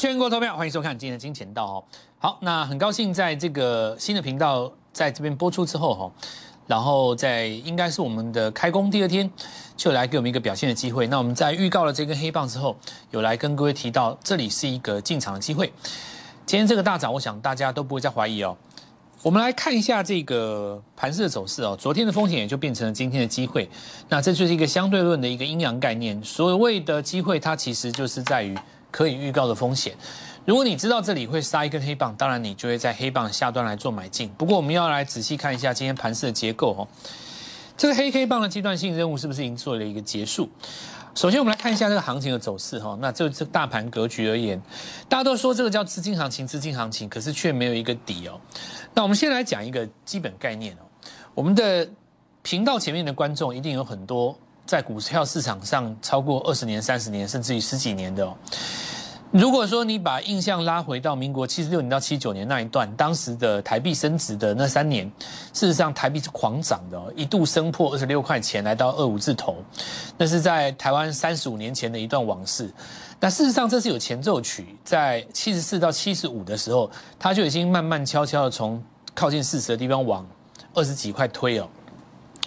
全国投票，欢迎收看今天的金钱道哦。好，那很高兴在这个新的频道在这边播出之后哈，然后在应该是我们的开工第二天，就来给我们一个表现的机会。那我们在预告了这根黑棒之后，有来跟各位提到这里是一个进场的机会。今天这个大涨，我想大家都不会再怀疑哦。我们来看一下这个盘势的走势哦。昨天的风险也就变成了今天的机会。那这就是一个相对论的一个阴阳概念。所谓的机会，它其实就是在于。可以预告的风险，如果你知道这里会杀一根黑棒，当然你就会在黑棒下端来做买进。不过我们要来仔细看一下今天盘势的结构哦。这个黑黑棒的阶段性任务是不是已经做了一个结束？首先我们来看一下这个行情的走势哈。那就这大盘格局而言，大家都说这个叫资金行情，资金行情，可是却没有一个底哦。那我们先来讲一个基本概念哦。我们的频道前面的观众一定有很多。在股票市场上超过二十年、三十年，甚至于十几年的。如果说你把印象拉回到民国七十六年到七九年那一段，当时的台币升值的那三年，事实上台币是狂涨的，一度升破二十六块钱，来到二五字头。那是在台湾三十五年前的一段往事。那事实上这是有前奏曲，在七十四到七十五的时候，它就已经慢慢悄悄的从靠近四十的地方往二十几块推哦。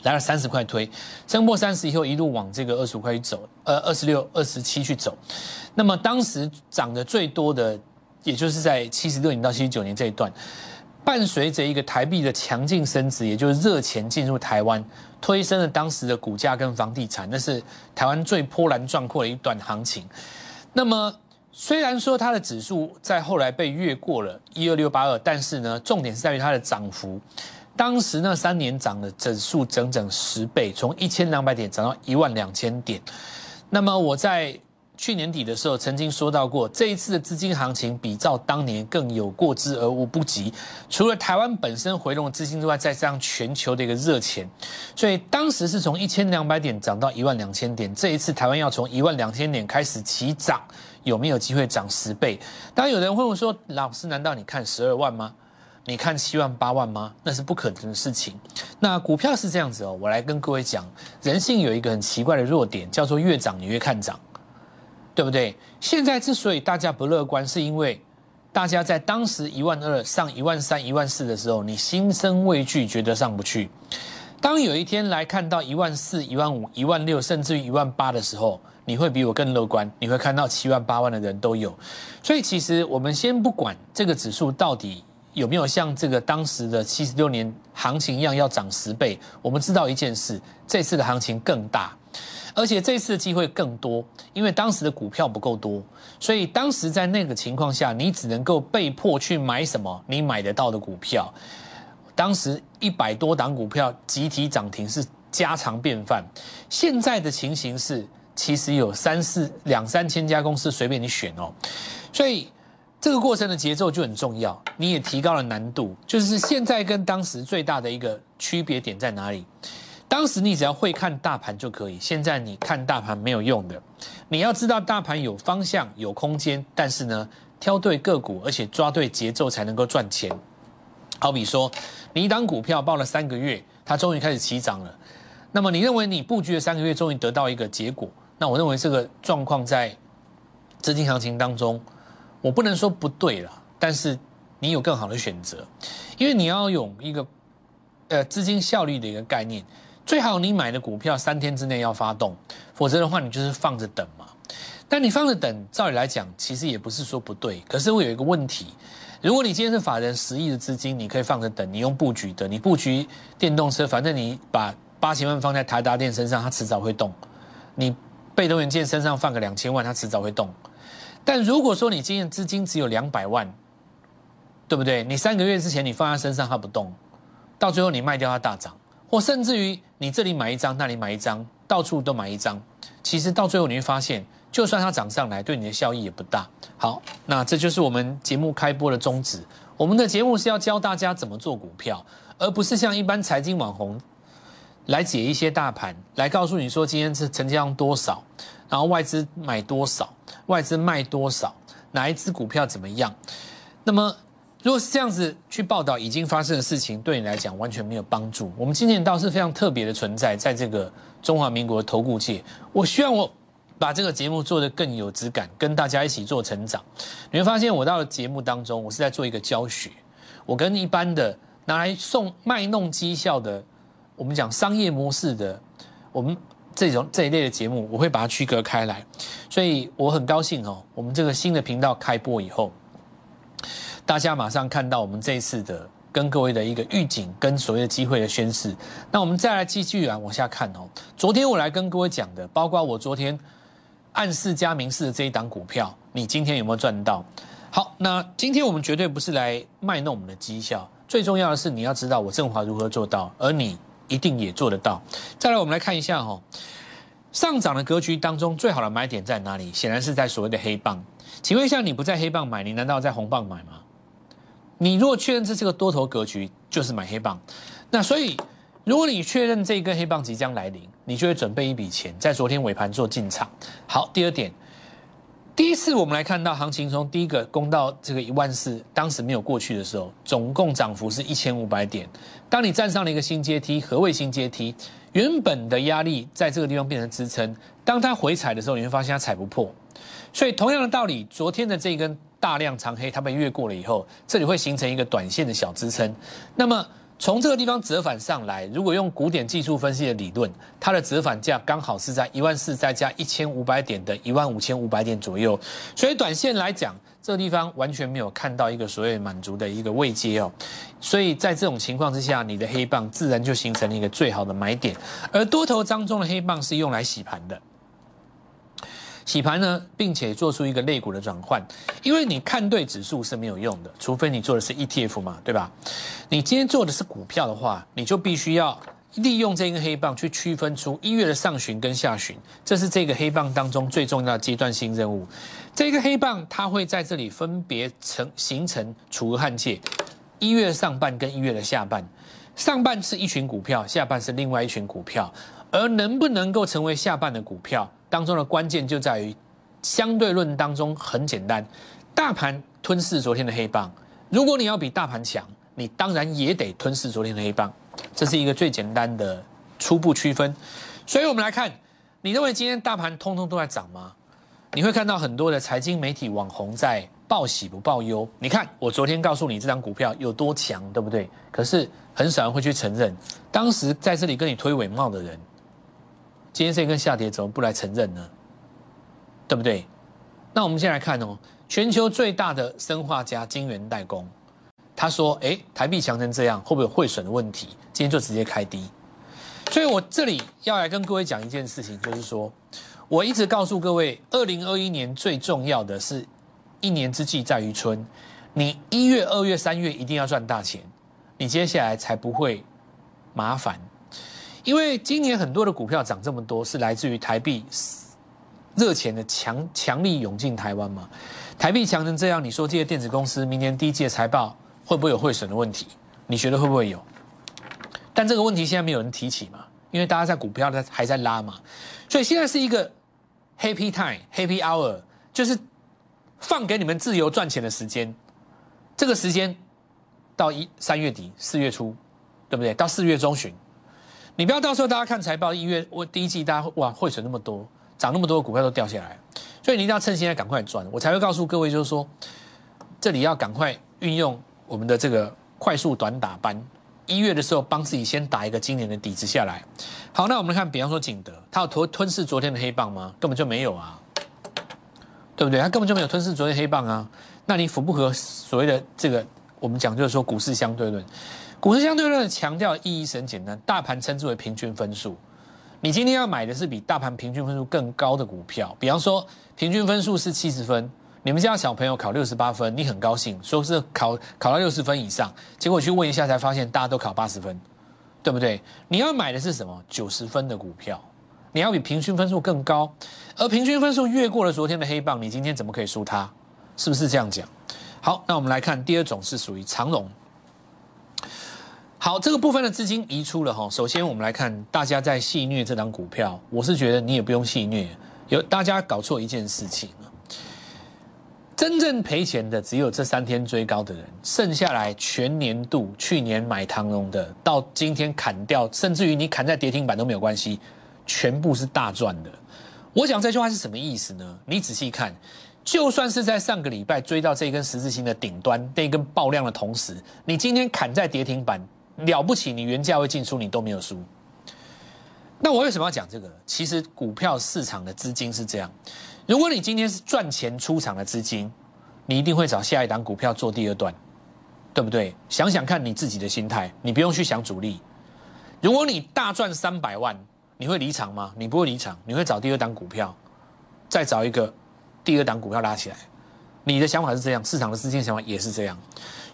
来了三十块推，升破三十以后一路往这个二十五块去走，呃，二十六、二十七去走。那么当时涨得最多的，也就是在七十六年到七十九年这一段，伴随着一个台币的强劲升值，也就是热钱进入台湾，推升了当时的股价跟房地产，那是台湾最波澜壮阔的一段行情。那么虽然说它的指数在后来被越过了一二六八二，但是呢，重点是在于它的涨幅。当时那三年涨了整数整整十倍，从一千两百点涨到一万两千点。那么我在去年底的时候曾经说到过，这一次的资金行情比照当年更有过之而无不及。除了台湾本身回笼资金之外，再加上全球的一个热钱，所以当时是从一千两百点涨到一万两千点。这一次台湾要从一万两千点开始起涨，有没有机会涨十倍？当然有人会问说，老师，难道你看十二万吗？你看七万八万吗？那是不可能的事情。那股票是这样子哦，我来跟各位讲，人性有一个很奇怪的弱点，叫做越涨你越看涨，对不对？现在之所以大家不乐观，是因为大家在当时一万二上一万三、一万四的时候，你心生畏惧，觉得上不去。当有一天来看到一万四、一万五、一万六，甚至于一万八的时候，你会比我更乐观，你会看到七万八万的人都有。所以其实我们先不管这个指数到底。有没有像这个当时的七十六年行情一样要涨十倍？我们知道一件事，这次的行情更大，而且这次的机会更多，因为当时的股票不够多，所以当时在那个情况下，你只能够被迫去买什么你买得到的股票。当时一百多档股票集体涨停是家常便饭，现在的情形是，其实有三四两三千家公司随便你选哦，所以。这个过程的节奏就很重要，你也提高了难度。就是现在跟当时最大的一个区别点在哪里？当时你只要会看大盘就可以，现在你看大盘没有用的。你要知道大盘有方向、有空间，但是呢，挑对个股，而且抓对节奏才能够赚钱。好比说，你一档股票报了三个月，它终于开始起涨了。那么你认为你布局了三个月，终于得到一个结果？那我认为这个状况在资金行情当中。我不能说不对了，但是你有更好的选择，因为你要有一个呃资金效率的一个概念，最好你买的股票三天之内要发动，否则的话你就是放着等嘛。但你放着等，照理来讲其实也不是说不对，可是我有一个问题，如果你今天是法人十亿的资金，你可以放着等，你用布局的，你布局电动车，反正你把八千万放在台达电身上，它迟早会动；你被动元件身上放个两千万，它迟早会动。但如果说你今天资金只有两百万，对不对？你三个月之前你放在身上它不动，到最后你卖掉它大涨，或甚至于你这里买一张，那里买一张，到处都买一张，其实到最后你会发现，就算它涨上来，对你的效益也不大。好，那这就是我们节目开播的宗旨。我们的节目是要教大家怎么做股票，而不是像一般财经网红来解一些大盘，来告诉你说今天是成交量多少。然后外资买多少，外资卖多少，哪一只股票怎么样？那么如果是这样子去报道已经发生的事情，对你来讲完全没有帮助。我们今年倒是非常特别的存在，在这个中华民国投顾界，我希望我把这个节目做得更有质感，跟大家一起做成长。你会发现，我到了节目当中，我是在做一个教学。我跟一般的拿来送卖弄绩效的，我们讲商业模式的，我们这种这一类的节目，我会把它区隔开来。所以我很高兴哦，我们这个新的频道开播以后，大家马上看到我们这一次的。跟各位的一个预警，跟所谓的机会的宣示。那我们再来继续啊往下看哦。昨天我来跟各位讲的，包括我昨天暗示加明示的这一档股票，你今天有没有赚到？好，那今天我们绝对不是来卖弄我们的绩效，最重要的是你要知道我振华如何做到，而你一定也做得到。再来，我们来看一下哈，上涨的格局当中最好的买点在哪里？显然是在所谓的黑棒。请问一下，你不在黑棒买，你难道在红棒买吗？你如果确认这是个多头格局，就是买黑棒。那所以，如果你确认这一根黑棒即将来临，你就会准备一笔钱，在昨天尾盘做进场。好，第二点，第一次我们来看到行情从第一个攻到这个一万四，当时没有过去的时候，总共涨幅是一千五百点。当你站上了一个新阶梯，何谓新阶梯？原本的压力在这个地方变成支撑，当它回踩的时候，你会发现它踩不破。所以同样的道理，昨天的这根。大量长黑，它被越过了以后，这里会形成一个短线的小支撑。那么从这个地方折返上来，如果用古典技术分析的理论，它的折返价刚好是在一万四再加一千五百点的一万五千五百点左右。所以短线来讲，这个地方完全没有看到一个所谓满足的一个位阶哦。所以在这种情况之下，你的黑棒自然就形成了一个最好的买点。而多头当中的黑棒是用来洗盘的。洗盘呢，并且做出一个类股的转换，因为你看对指数是没有用的，除非你做的是 ETF 嘛，对吧？你今天做的是股票的话，你就必须要利用这根黑棒去区分出一月的上旬跟下旬，这是这个黑棒当中最重要的阶段性任务。这个黑棒它会在这里分别成形成楚河汉界，一月上半跟一月的下半，上半是一群股票，下半是另外一群股票，而能不能够成为下半的股票？当中的关键就在于相对论当中很简单，大盘吞噬昨天的黑棒，如果你要比大盘强，你当然也得吞噬昨天的黑棒，这是一个最简单的初步区分。所以我们来看，你认为今天大盘通通都在涨吗？你会看到很多的财经媒体网红在报喜不报忧。你看我昨天告诉你这张股票有多强，对不对？可是很少人会去承认，当时在这里跟你推尾帽的人。今天这根下跌怎么不来承认呢？对不对？那我们先来看哦，全球最大的生化家金圆代工，他说：“哎，台币强成这样，会不会有汇损的问题？”今天就直接开低。所以我这里要来跟各位讲一件事情，就是说，我一直告诉各位，二零二一年最重要的是一年之计在于春，你一月、二月、三月一定要赚大钱，你接下来才不会麻烦。因为今年很多的股票涨这么多，是来自于台币热钱的强强力涌进台湾嘛？台币强成这样，你说这些电子公司明年第一季的财报会不会有汇损的问题？你觉得会不会有？但这个问题现在没有人提起嘛？因为大家在股票在还在拉嘛，所以现在是一个 happy time happy hour，就是放给你们自由赚钱的时间。这个时间到一三月底四月初，对不对？到四月中旬。你不要到时候大家看财报，一月我第一季大家哇汇损那么多，涨那么多股票都掉下来，所以你一定要趁现在赶快赚，我才会告诉各位，就是说这里要赶快运用我们的这个快速短打班，一月的时候帮自己先打一个今年的底子下来。好，那我们看，比方说景德，它有吞吞噬昨天的黑棒吗？根本就没有啊，对不对？它根本就没有吞噬昨天黑棒啊。那你符不符合所谓的这个我们讲就是说股市相对论？股市相对论强调意义是很简单，大盘称之为平均分数。你今天要买的是比大盘平均分数更高的股票，比方说平均分数是七十分，你们家小朋友考六十八分，你很高兴，说是考考到六十分以上，结果去问一下才发现大家都考八十分，对不对？你要买的是什么？九十分的股票，你要比平均分数更高，而平均分数越过了昨天的黑棒，你今天怎么可以输它？是不是这样讲？好，那我们来看第二种是属于长龙。好，这个部分的资金移出了哈。首先，我们来看大家在戏虐这张股票，我是觉得你也不用戏虐。有大家搞错一件事情真正赔钱的只有这三天追高的人，剩下来全年度去年买唐龙的，到今天砍掉，甚至于你砍在跌停板都没有关系，全部是大赚的。我讲这句话是什么意思呢？你仔细看，就算是在上个礼拜追到这根十字星的顶端，那根爆量的同时，你今天砍在跌停板，了不起，你原价位进出你都没有输。那我为什么要讲这个？其实股票市场的资金是这样，如果你今天是赚钱出场的资金，你一定会找下一档股票做第二段，对不对？想想看你自己的心态，你不用去想主力。如果你大赚三百万，你会离场吗？你不会离场，你会找第二档股票，再找一个第二档股票拉起来。你的想法是这样，市场的资金想法也是这样。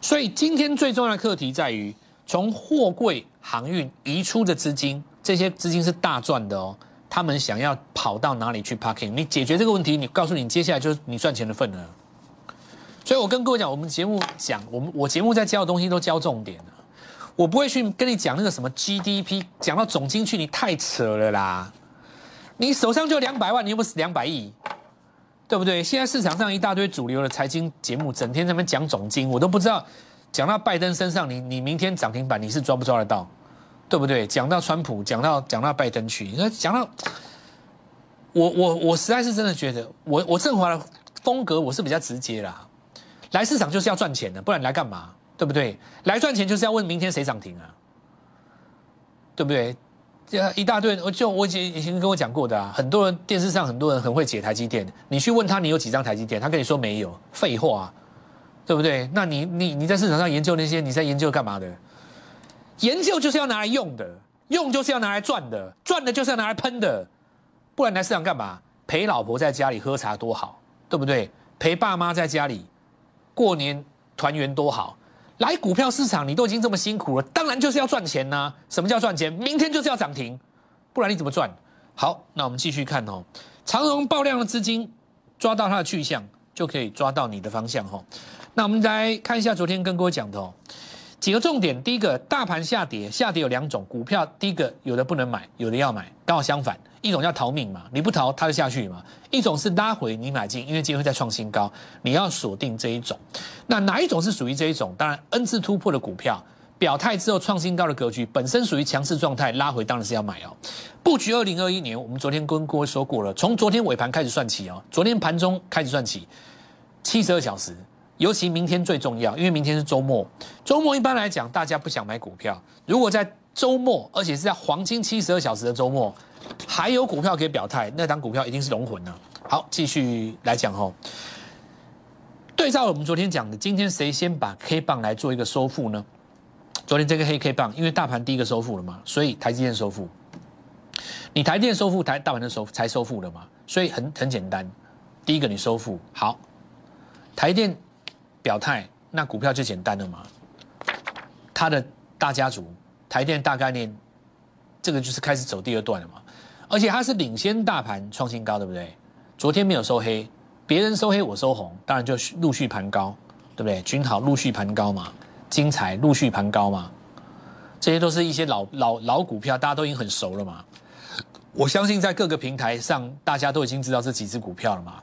所以今天最重要的课题在于，从货柜航运移出的资金，这些资金是大赚的哦。他们想要跑到哪里去 parking？你解决这个问题，你告诉你接下来就是你赚钱的份额。所以我跟各位讲，我们节目讲，我们我节目在教的东西都教重点了。我不会去跟你讲那个什么 GDP，讲到总金去，你太扯了啦！你手上就两百万，你又不是两百亿，对不对？现在市场上一大堆主流的财经节目，整天在那边讲总金，我都不知道讲到拜登身上，你你明天涨停板你是抓不抓得到，对不对？讲到川普，讲到讲到拜登去，那讲到我我我实在是真的觉得，我我振华的风格我是比较直接啦，来市场就是要赚钱的，不然来干嘛？对不对？来赚钱就是要问明天谁涨停啊？对不对？这一大堆，我就我以前以前跟我讲过的啊，很多人电视上很多人很会解台积电，你去问他你有几张台积电，他跟你说没有，废话，对不对？那你你你在市场上研究那些，你在研究干嘛的？研究就是要拿来用的，用就是要拿来赚的，赚的就是要拿来喷的，不然来市场干嘛？陪老婆在家里喝茶多好，对不对？陪爸妈在家里过年团圆多好。来股票市场，你都已经这么辛苦了，当然就是要赚钱呐。什么叫赚钱？明天就是要涨停，不然你怎么赚？好，那我们继续看哦。长荣爆量的资金抓到它的去向，就可以抓到你的方向哈。那我们来看一下昨天跟各位讲的哦。几个重点，第一个，大盘下跌，下跌有两种股票，第一个有的不能买，有的要买，刚好相反，一种叫逃命嘛，你不逃它就下去嘛；一种是拉回你买进，因为今天会再创新高，你要锁定这一种。那哪一种是属于这一种？当然，N 次突破的股票表态之后创新高的格局，本身属于强势状态，拉回当然是要买哦。布局二零二一年，我们昨天跟各位说过了，从昨天尾盘开始算起哦，昨天盘中开始算起，七十二小时。尤其明天最重要，因为明天是周末。周末一般来讲，大家不想买股票。如果在周末，而且是在黄金七十二小时的周末，还有股票可以表态，那档股票一定是龙魂了。好，继续来讲吼。对照我们昨天讲的，今天谁先把 K 棒来做一个收复呢？昨天这个黑 K 棒，因为大盘第一个收复了嘛，所以台积电收复。你台电收复，台大盘的收才收复了嘛，所以很很简单。第一个你收复好，台电。表态，那股票就简单了嘛。他的大家族，台电大概念，这个就是开始走第二段了嘛。而且它是领先大盘创新高，对不对？昨天没有收黑，别人收黑我收红，当然就陆续盘高，对不对？君好陆续盘高嘛，精彩陆续盘高嘛，这些都是一些老老老股票，大家都已经很熟了嘛。我相信在各个平台上，大家都已经知道这几只股票了嘛。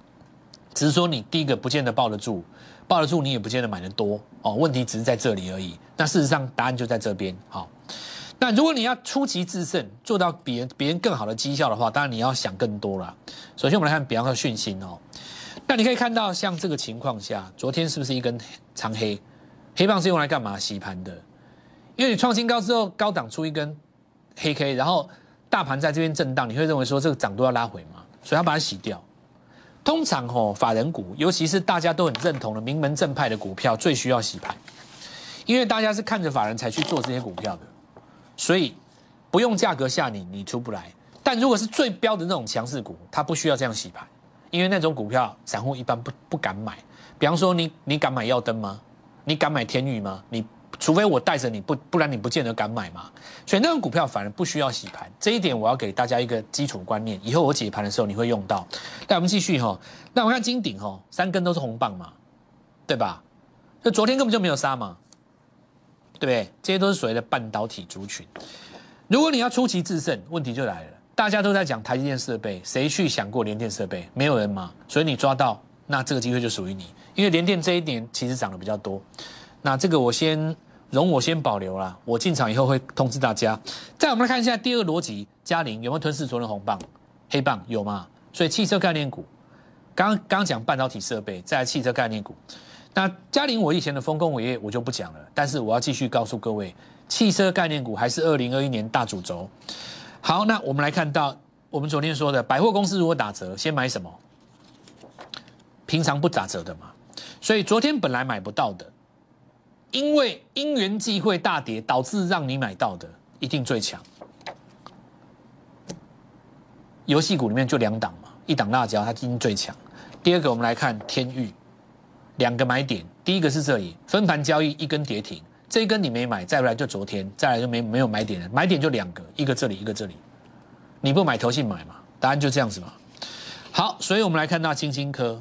只是说你第一个不见得抱得住。抱得住你也不见得买的多哦，问题只是在这里而已。那事实上答案就在这边。好，那如果你要出奇制胜，做到比人别人更好的绩效的话，当然你要想更多了。首先我们来看，比方说讯息哦，那你可以看到像这个情况下，昨天是不是一根长黑？黑棒是用来干嘛？洗盘的。因为你创新高之后，高档出一根黑 K，然后大盘在这边震荡，你会认为说这个涨都要拉回嘛？所以要把它洗掉。通常吼，法人股，尤其是大家都很认同的名门正派的股票，最需要洗盘，因为大家是看着法人才去做这些股票的，所以不用价格吓你，你出不来。但如果是最标的那种强势股，它不需要这样洗盘，因为那种股票散户一般不不敢买。比方说，你你敢买耀灯吗？你敢买天宇吗？你？除非我带着你不，不然你不见得敢买嘛。所以那种股票反而不需要洗盘，这一点我要给大家一个基础观念，以后我解盘的时候你会用到。那我们继续哈，那我看金鼎哈，三根都是红棒嘛，对吧？就昨天根本就没有杀嘛，对不对？这些都是所谓的半导体族群。如果你要出奇制胜，问题就来了，大家都在讲台积电设备，谁去想过联电设备？没有人嘛。所以你抓到，那这个机会就属于你，因为联电这一点其实涨得比较多。那这个我先。容我先保留啦，我进场以后会通知大家。再我们来看一下第二逻辑，嘉玲有没有吞噬昨天红棒、黑棒？有吗？所以汽车概念股，刚刚讲半导体设备，再来汽车概念股。那嘉玲，我以前的丰功伟业我就不讲了，但是我要继续告诉各位，汽车概念股还是二零二一年大主轴。好，那我们来看到我们昨天说的，百货公司如果打折，先买什么？平常不打折的嘛。所以昨天本来买不到的，因为因缘际会大跌，导致让你买到的一定最强。游戏股里面就两档嘛，一档辣椒它今天最强。第二个我们来看天域，两个买点，第一个是这里分盘交易一根跌停，这一根你没买，再不来就昨天，再来就没没有买点了，买点就两个，一个这里一个这里，你不买投信买嘛？答案就这样子嘛。好，所以我们来看到青青科，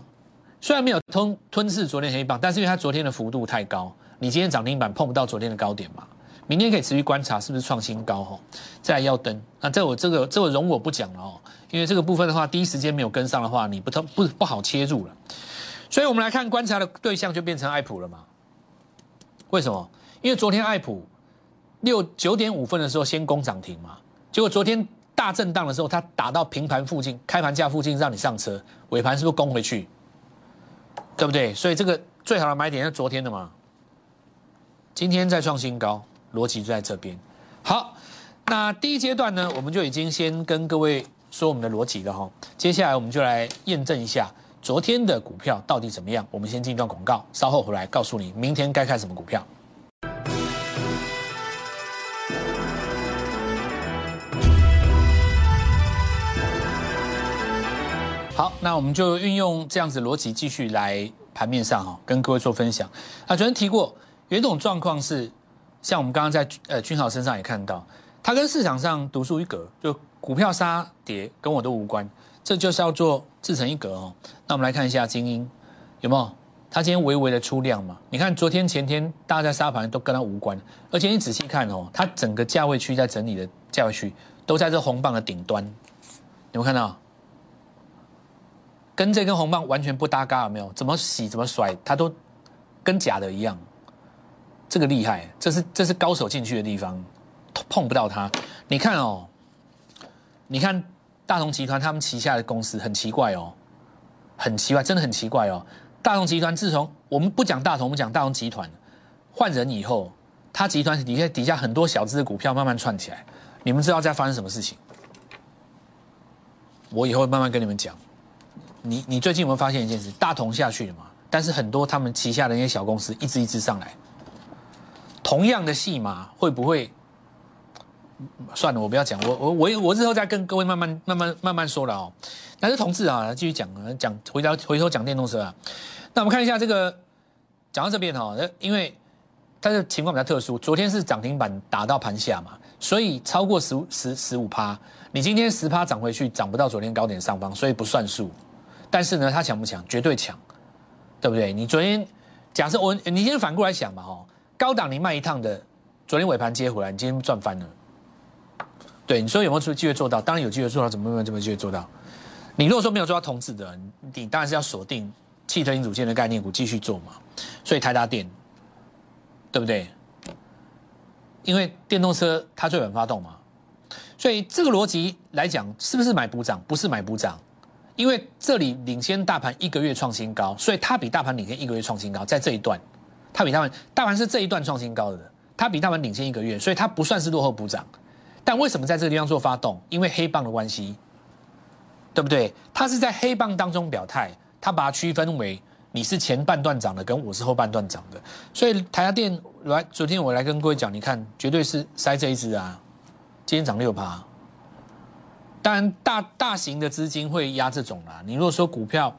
虽然没有吞吞噬昨天黑棒，但是因为它昨天的幅度太高，你今天涨停板碰不到昨天的高点嘛。明天可以持续观察是不是创新高哈，再来要登，那这我这个这我容我不讲了哦，因为这个部分的话，第一时间没有跟上的话，你不不不好切入了，所以我们来看观察的对象就变成爱普了嘛？为什么？因为昨天爱普六九点五分的时候先攻涨停嘛，结果昨天大震荡的时候，它打到平盘附近，开盘价附近让你上车，尾盘是不是攻回去？对不对？所以这个最好的买点是昨天的嘛，今天再创新高。逻辑就在这边。好，那第一阶段呢，我们就已经先跟各位说我们的逻辑了哈。接下来我们就来验证一下昨天的股票到底怎么样。我们先进一段广告，稍后回来告诉你明天该看什么股票。好，那我们就运用这样子逻辑继续来盘面上哈，跟各位做分享。啊，昨天提过有一种状况是。像我们刚刚在呃君豪身上也看到，它跟市场上独树一格，就股票杀跌跟我都无关，这就是要做自成一格哦。那我们来看一下精英有没有？他今天微微的出量嘛？你看昨天前天大家在杀盘都跟他无关，而且你仔细看哦，它整个价位区在整理的价位区都在这红棒的顶端，有没有看到？跟这根红棒完全不搭嘎，有没有？怎么洗怎么甩，它都跟假的一样。这个厉害，这是这是高手进去的地方，碰不到它。你看哦，你看大同集团他们旗下的公司很奇怪哦，很奇怪，真的很奇怪哦。大同集团自从我们不讲大同，我们讲大同集团换人以后，他集团底下底下很多小资的股票慢慢串起来。你们知道在发生什么事情？我以后慢慢跟你们讲。你你最近有没有发现一件事？大同下去了嘛？但是很多他们旗下的那些小公司一只一只上来。同样的戏码会不会？算了，我不要讲，我我我我日后再跟各位慢慢慢慢慢慢说了哦。但是同志啊，继续讲啊，讲回头回头讲电动车啊。那我们看一下这个，讲到这边哈，因为它的情况比较特殊，昨天是涨停板打到盘下嘛，所以超过十十十五趴，你今天十趴涨回去，涨不到昨天高点上方，所以不算数。但是呢，它强不强？绝对强，对不对？你昨天假设我，你先反过来想嘛，哈。高档你卖一趟的，昨天尾盘接回来，你今天赚翻了。对，你说有没有机会做到？当然有机会做到，怎么没有这么机会做到？你如果说没有做到同质的，你当然是要锁定汽车零组件的概念股继续做嘛。所以台达电，对不对？因为电动车它最晚发动嘛，所以这个逻辑来讲，是不是买补涨？不是买补涨，因为这里领先大盘一个月创新高，所以它比大盘领先一个月创新高，在这一段。它比他们大盘是这一段创新高的，它比他们领先一个月，所以它不算是落后补涨。但为什么在这个地方做发动？因为黑棒的关系，对不对？它是在黑棒当中表态，它把它区分为你是前半段涨的，跟我是后半段涨的。所以台下电来，昨天我来跟各位讲，你看绝对是塞这一支啊，今天涨六趴。当然大大型的资金会压这种啦。你如果说股票。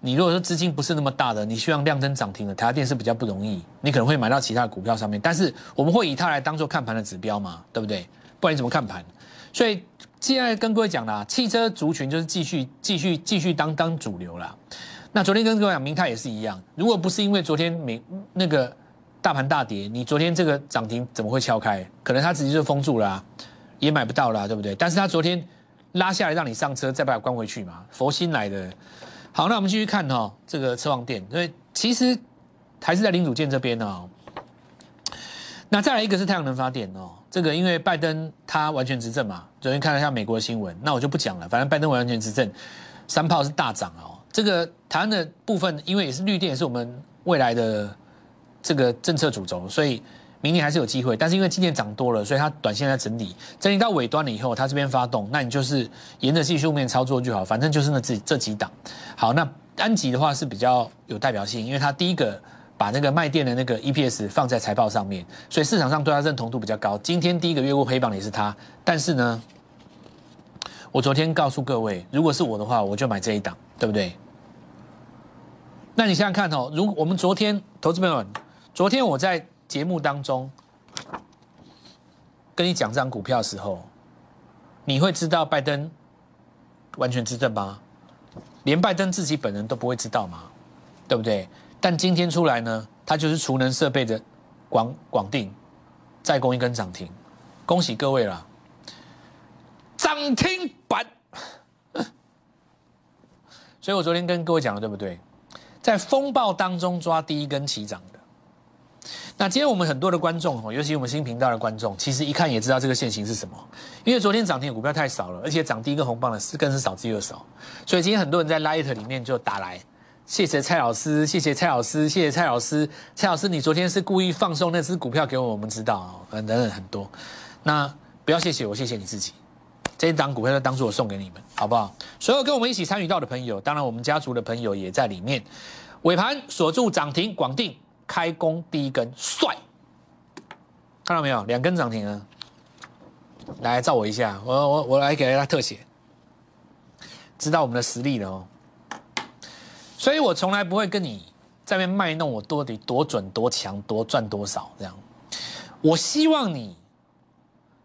你如果说资金不是那么大的，你希望量增涨停的，台达电是比较不容易，你可能会买到其他的股票上面，但是我们会以它来当做看盘的指标嘛，对不对？不然你怎么看盘？所以现在跟各位讲啦，汽车族群就是继续继续继续当当主流啦。那昨天跟各位讲，明泰也是一样，如果不是因为昨天明那个大盘大跌，你昨天这个涨停怎么会敲开？可能它直接就封住了，也买不到了，对不对？但是它昨天拉下来让你上车，再把它关回去嘛，佛心来的。好，那我们继续看哈，这个车王店，所以其实还是在零组件这边呢。那再来一个是太阳能发电哦，这个因为拜登他完全执政嘛，昨天看了一下美国的新闻，那我就不讲了，反正拜登完全执政，三炮是大涨哦。这个台湾的部分，因为也是绿电，也是我们未来的这个政策主轴，所以明年还是有机会。但是因为今年涨多了，所以它短线在整理，整理到尾端了以后，它这边发动，那你就是沿着技术面操作就好，反正就是那这这几档。好，那安吉的话是比较有代表性，因为它第一个把那个卖电的那个 EPS 放在财报上面，所以市场上对它认同度比较高。今天第一个越过黑榜也是它，但是呢，我昨天告诉各位，如果是我的话，我就买这一档，对不对？那你想想看哦，如我们昨天投资朋友们，昨天我在节目当中跟你讲这张股票的时候，你会知道拜登完全执政吗？连拜登自己本人都不会知道吗？对不对？但今天出来呢，它就是储能设备的广广定再攻一根涨停，恭喜各位了，涨停板。所以我昨天跟各位讲了，对不对？在风暴当中抓第一根起涨的。那今天我们很多的观众哦，尤其我们新频道的观众，其实一看也知道这个现形是什么。因为昨天涨停的股票太少了，而且涨第一个红棒的是更是少之又少，所以今天很多人在 Light 里面就打来，谢谢蔡老师，谢谢蔡老师，谢谢蔡老师，蔡老师你昨天是故意放送那只股票给我们，知道哦，等等很多。那不要谢谢我，谢谢你自己，这一档股票就当做我送给你们，好不好？所有跟我们一起参与到的朋友，当然我们家族的朋友也在里面。尾盘锁住涨停，广定开工第一根，帅，看到没有？两根涨停啊！来照我一下，我我我来给大家特写，知道我们的实力了哦。所以我从来不会跟你在那边卖弄我到底多准、多强、多赚多少这样。我希望你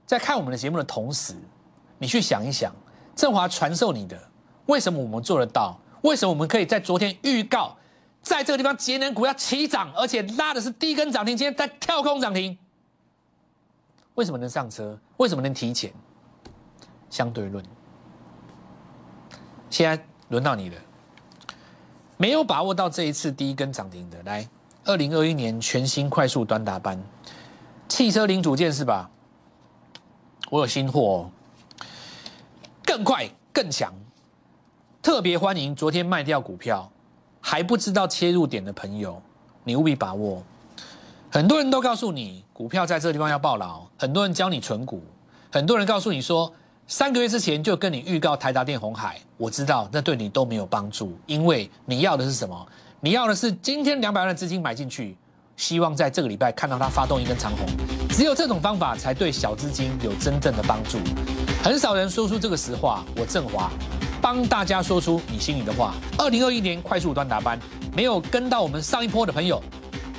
在看我们的节目的同时，你去想一想，振华传授你的，为什么我们做得到？为什么我们可以在昨天预告？在这个地方，节能股要起涨，而且拉的是第一根涨停，今天在跳空涨停。为什么能上车？为什么能提前？相对论，现在轮到你了。没有把握到这一次第一根涨停的，来，二零二一年全新快速短打班，汽车零组件是吧？我有新货哦，更快更强，特别欢迎昨天卖掉股票。还不知道切入点的朋友，你务必把握。很多人都告诉你，股票在这个地方要爆牢。很多人教你存股，很多人告诉你说，三个月之前就跟你预告台达电、红海。我知道，那对你都没有帮助，因为你要的是什么？你要的是今天两百万的资金买进去，希望在这个礼拜看到它发动一根长红。只有这种方法才对小资金有真正的帮助。很少人说出这个实话，我振华。帮大家说出你心里的话。二零二一年快速端打班，没有跟到我们上一波的朋友，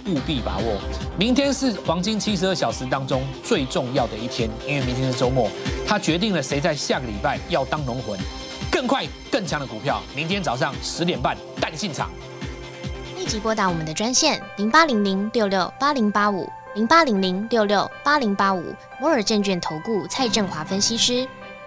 务必把握。明天是黄金七十二小时当中最重要的一天，因为明天是周末，它决定了谁在下个礼拜要当龙魂。更快更强的股票，明天早上十点半带你进场。立即拨打我们的专线零八零零六六八零八五零八零零六六八零八五摩尔证券投顾蔡振华分析师。